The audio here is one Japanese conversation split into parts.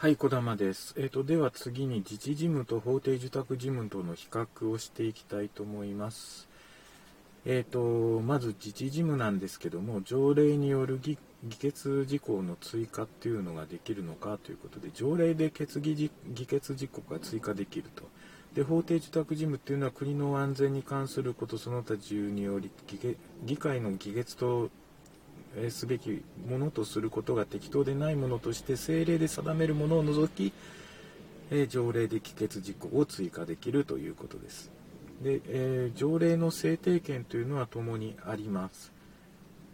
はい、小玉です。えっ、と、では次に自治事務と法定受託事務との比較をしていきたいと思います。えっ、と、まず自治事務なんですけども、条例による議決事項の追加っていうのができるのかということで、条例で決議議決事項が追加できると。で、法定受託事務っていうのは国の安全に関することその他自由により議議会の議決とすべきものとすることが適当でないものとして政令で定めるものを除き、えー条例で議決事項を追加できるということです。で、えー条例の制定権というのはともにあります。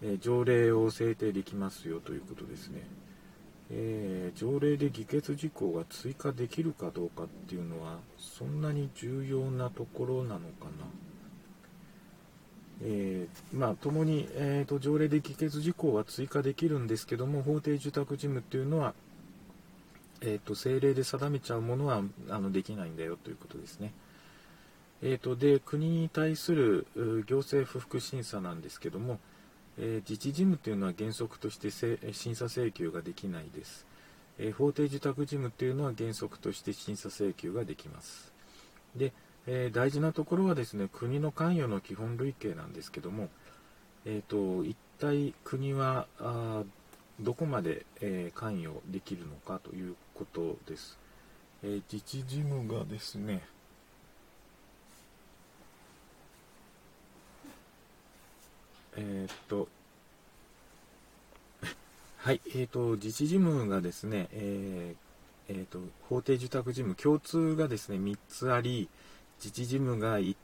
えー条例を制定できますよということですね。えー条例で議決事項が追加できるかどうかっていうのはそんなに重要なところなのかな。えーまあ、ともに、えーと条例で議決事項は追加できるんですけども法定受託事務っていうのは、えー、と政令で定めちゃうものはあのできないんだよということですね。えー、とで国に対する行政不服審査なんですけども、えー自治事務というのは原則として審査請求ができないです、えー法定受託事務というのは原則として審査請求ができますで、えー大事なところはですね国の関与の基本類型なんですけども、えー、と一体国はあどこまで、えー関与できるのかということです、えー自治事務がですねえっとはい、えー、と自治事務がですね、えー えーと法定受託事務共通がですね3つあり自治事務が 1,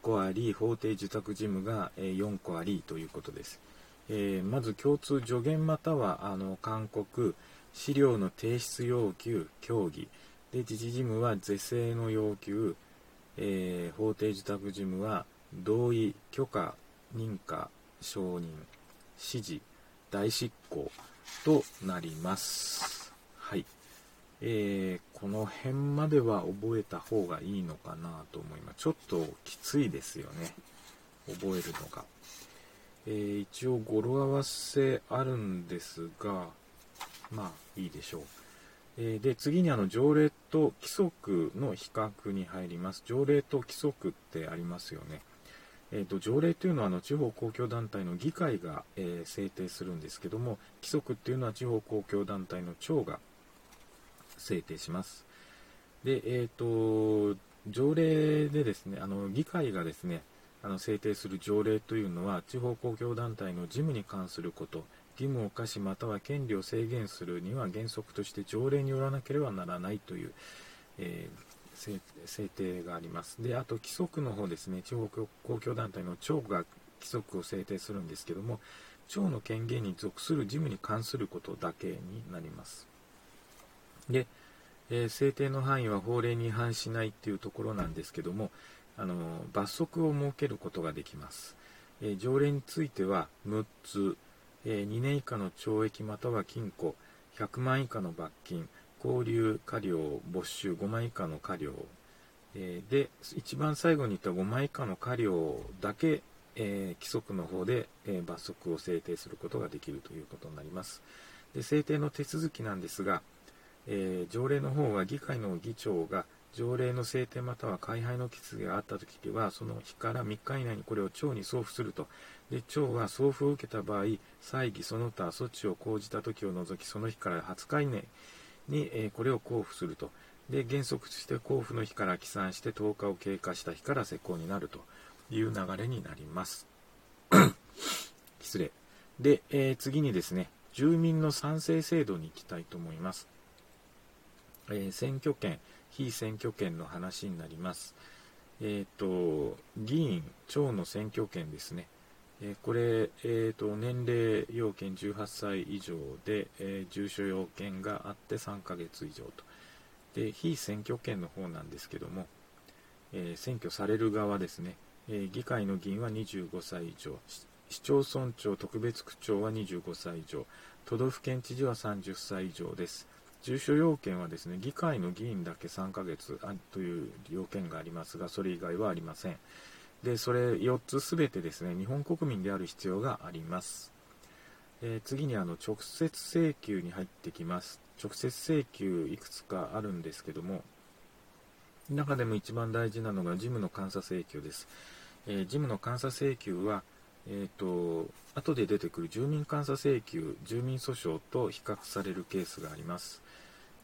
個あり法定受託事務が、え4個ありということです、えーまず共通助言またはあの勧告資料の提出要求協議。で自治事務は是正の要求、えー法定受託事務は同意許可認可承認指示大執行となります。はい。えーこの辺までは覚えた方がいいのかなと思います。ちょっときついですよね。覚えるのが、えー一応語呂合わせあるんですがまあいいでしょう。えーで次にあの条例と規則の比較に入ります。条例と規則ってありますよね。えー、と条例というのはあの地方公共団体の議会が、えー制定するんですけども規則っていうのは地方公共団体の長が制定します。で、えー、と条例でですねあの議会がですねあの制定する条例というのは地方公共団体の事務に関すること義務を課しまたは権利を制限するには原則として条例によらなければならないという、えー制制定があります。であと規則の方ですね地方公共団体の長が規則を制定するんですけども長の権限に属する事務に関することだけになります。で、えー制定の範囲は法令に違反しないっていうところなんですけどもあの罰則を設けることができます、えー条例については6つ、えー2年以下の懲役または禁錮100万以下の罰金拘留過料没収5万以下の過料、えーで一番最後に言った5万以下の過料だけ、えー規則の方で、えー罰則を制定することができるということになります。で制定の手続きなんですが、えー条例の方は議会の議長が条例の制定または改廃の決議があった時にはその日から3日以内にこれを町に送付すると。で町は送付を受けた場合祭儀その他措置を講じた時を除きその日から20日以内に、えーこれを交付すると。で原則として交付の日から起算して10日を経過した日から施行になるという流れになります。失礼。で、えー次にですね住民の賛成制度に行きたいと思います、えー選挙権非選挙権の話になります。えっ、と議員長の選挙権ですね。えーこれ、えー、と年齢要件18歳以上で、えー住所要件があって3ヶ月以上と。で非選挙権の方なんですけども、えー選挙される側ですね、えー議会の議員は25歳以上。市町村長特別区長は25歳以上。都道府県知事は30歳以上です。住所要件はですね議会の議員だけ3ヶ月あという要件がありますがそれ以外はありません。でそれ4つすべてですね日本国民である必要があります、えー、次にあの直接請求に入ってきます。直接請求いくつかあるんですけども中でも一番大事なのが事務の監査請求です、えー、事務の監査請求はえーと、後で出てくる住民監査請求、住民訴訟と比較されるケースがあります。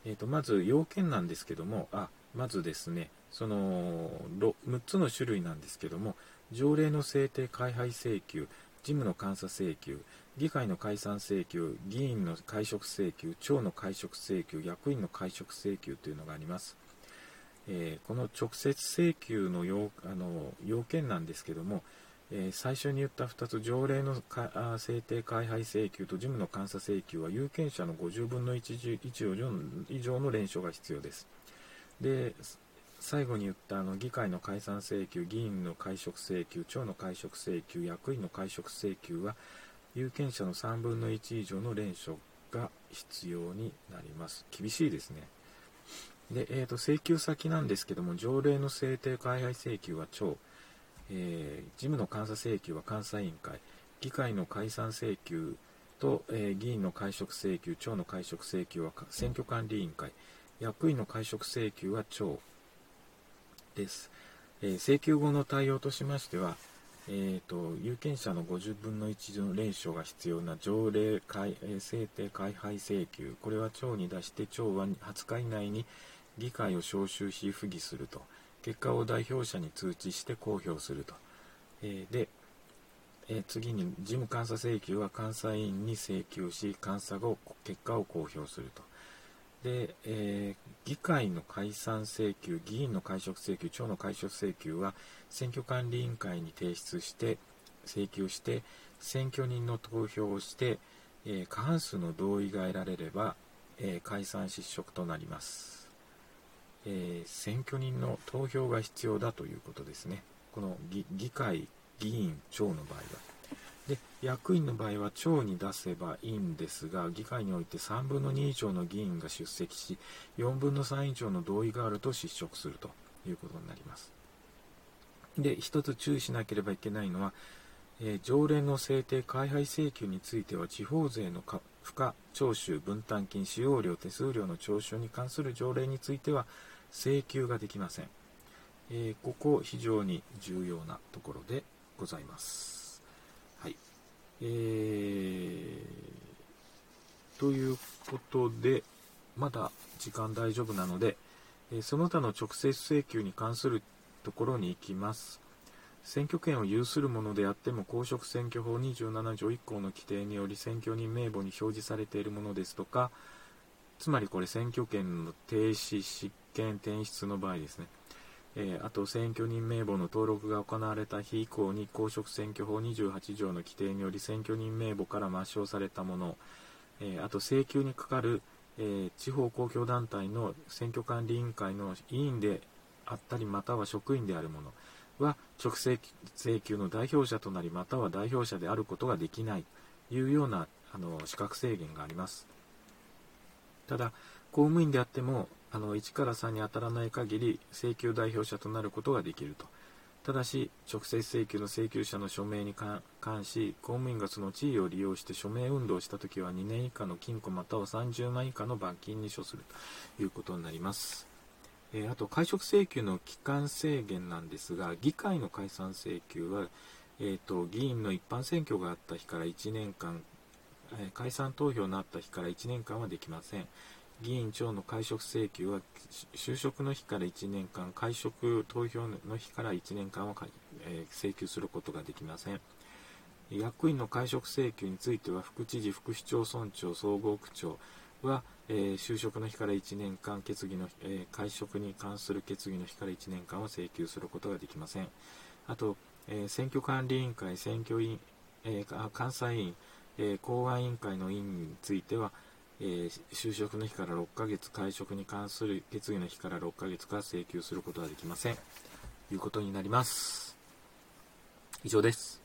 えーと、まず要件なんですけども、あまずですね、その6つの種類なんですけども、条例の制定開廃請求、事務の監査請求、議会の解散請求、議員の会食請求、町の会食請求、役員の会食請求というのがあります。えー、この直接請求の要あの要件なんですけども、え、最初に言った2つ、条例の制定開廃請求と事務の監査請求は有権者の50分の 1, 1以上の連勝が必要です。で最後に言ったあの議会の解散請求、議員の会食請求、町の会食請求、役員の会食請求は有権者の3分の1以上の連勝が必要になります。厳しいですね。で、えーと、請求先なんですけども、条例の制定開廃請求は町、えー、事務の監査請求は監査委員会、議会の解散請求と、えー、議員の会食請求、町の会食請求は選挙管理委員会、役員の会食請求は町です。えー、請求後の対応としましては、えーと、有権者の50分の1の連勝が必要な条例改、え、制定開廃請求、これは町に出して、町は20日以内に議会を招集し、不議すると。結果を代表者に通知して公表すると。えー、で、え、次に事務監査請求は監査委員に請求し、監査後、結果を公表すると。で、えー、議会の解散請求、議員の会食請求、町の会食請求は選挙管理委員会に提出して、請求して、選挙人の投票をして、えー、過半数の同意が得られれば、えー、解散失職となります。えー、選挙人の投票が必要だということですね。この議会、議員、長の場合は。で、役員の場合は長に出せばいいんですが、議会において3分の2以上の議員が出席し、4分の3以上の同意があると失職するということになります。で、一つ注意しなければいけないのは、えー、条例の制定開廃請求については地方税の付加徴収分担金使用料手数料の徴収に関する条例については請求ができません。えー、ここ非常に重要なところでございます。はい。えー、ということで、まだ時間大丈夫なので、えその他の直接請求に関するところに行きます。選挙権を有するものであっても公職選挙法27条1項の規定により選挙人名簿に表示されているものですとかつまりこれ選挙権の停止執権転出の場合ですね、えー、あと選挙人名簿の登録が行われた日以降に公職選挙法28条の規定により選挙人名簿から抹消されたもの、えー、あと請求にかかる、えー、地方公共団体の選挙管理委員会の委員であったりまたは職員であるものは直接請求の代表者となりまたは代表者であることができないというようなあの資格制限があります。ただ、公務員であってもあの1から3に当たらない限り請求代表者となることができると。ただし、直接請求の請求者の署名に関し、公務員がその地位を利用して署名運動をしたときは2年以下の禁錮または30万以下の罰金に処するということになります。えー、あと、会食請求の期間制限なんですが、議会の解散請求は、えーと、議員の一般選挙があった日から1年間、解散投票になった日から1年間はできません。議員長の会食請求は就職の日から1年間、会食投票の日から1年間は、えー、請求することができません。役員の会食請求については、副知事、副市町村長、総合区長は、えー、就職の日から1年間、決議の、えー、会食に関する決議の日から1年間は請求することができません。あと、え選挙管理委員会、選挙委員、え監査委員、え公安委員会の委員については、えー、就職の日から6ヶ月、会食に関する決議の日から6ヶ月か請求することはできません。ということになります。以上です。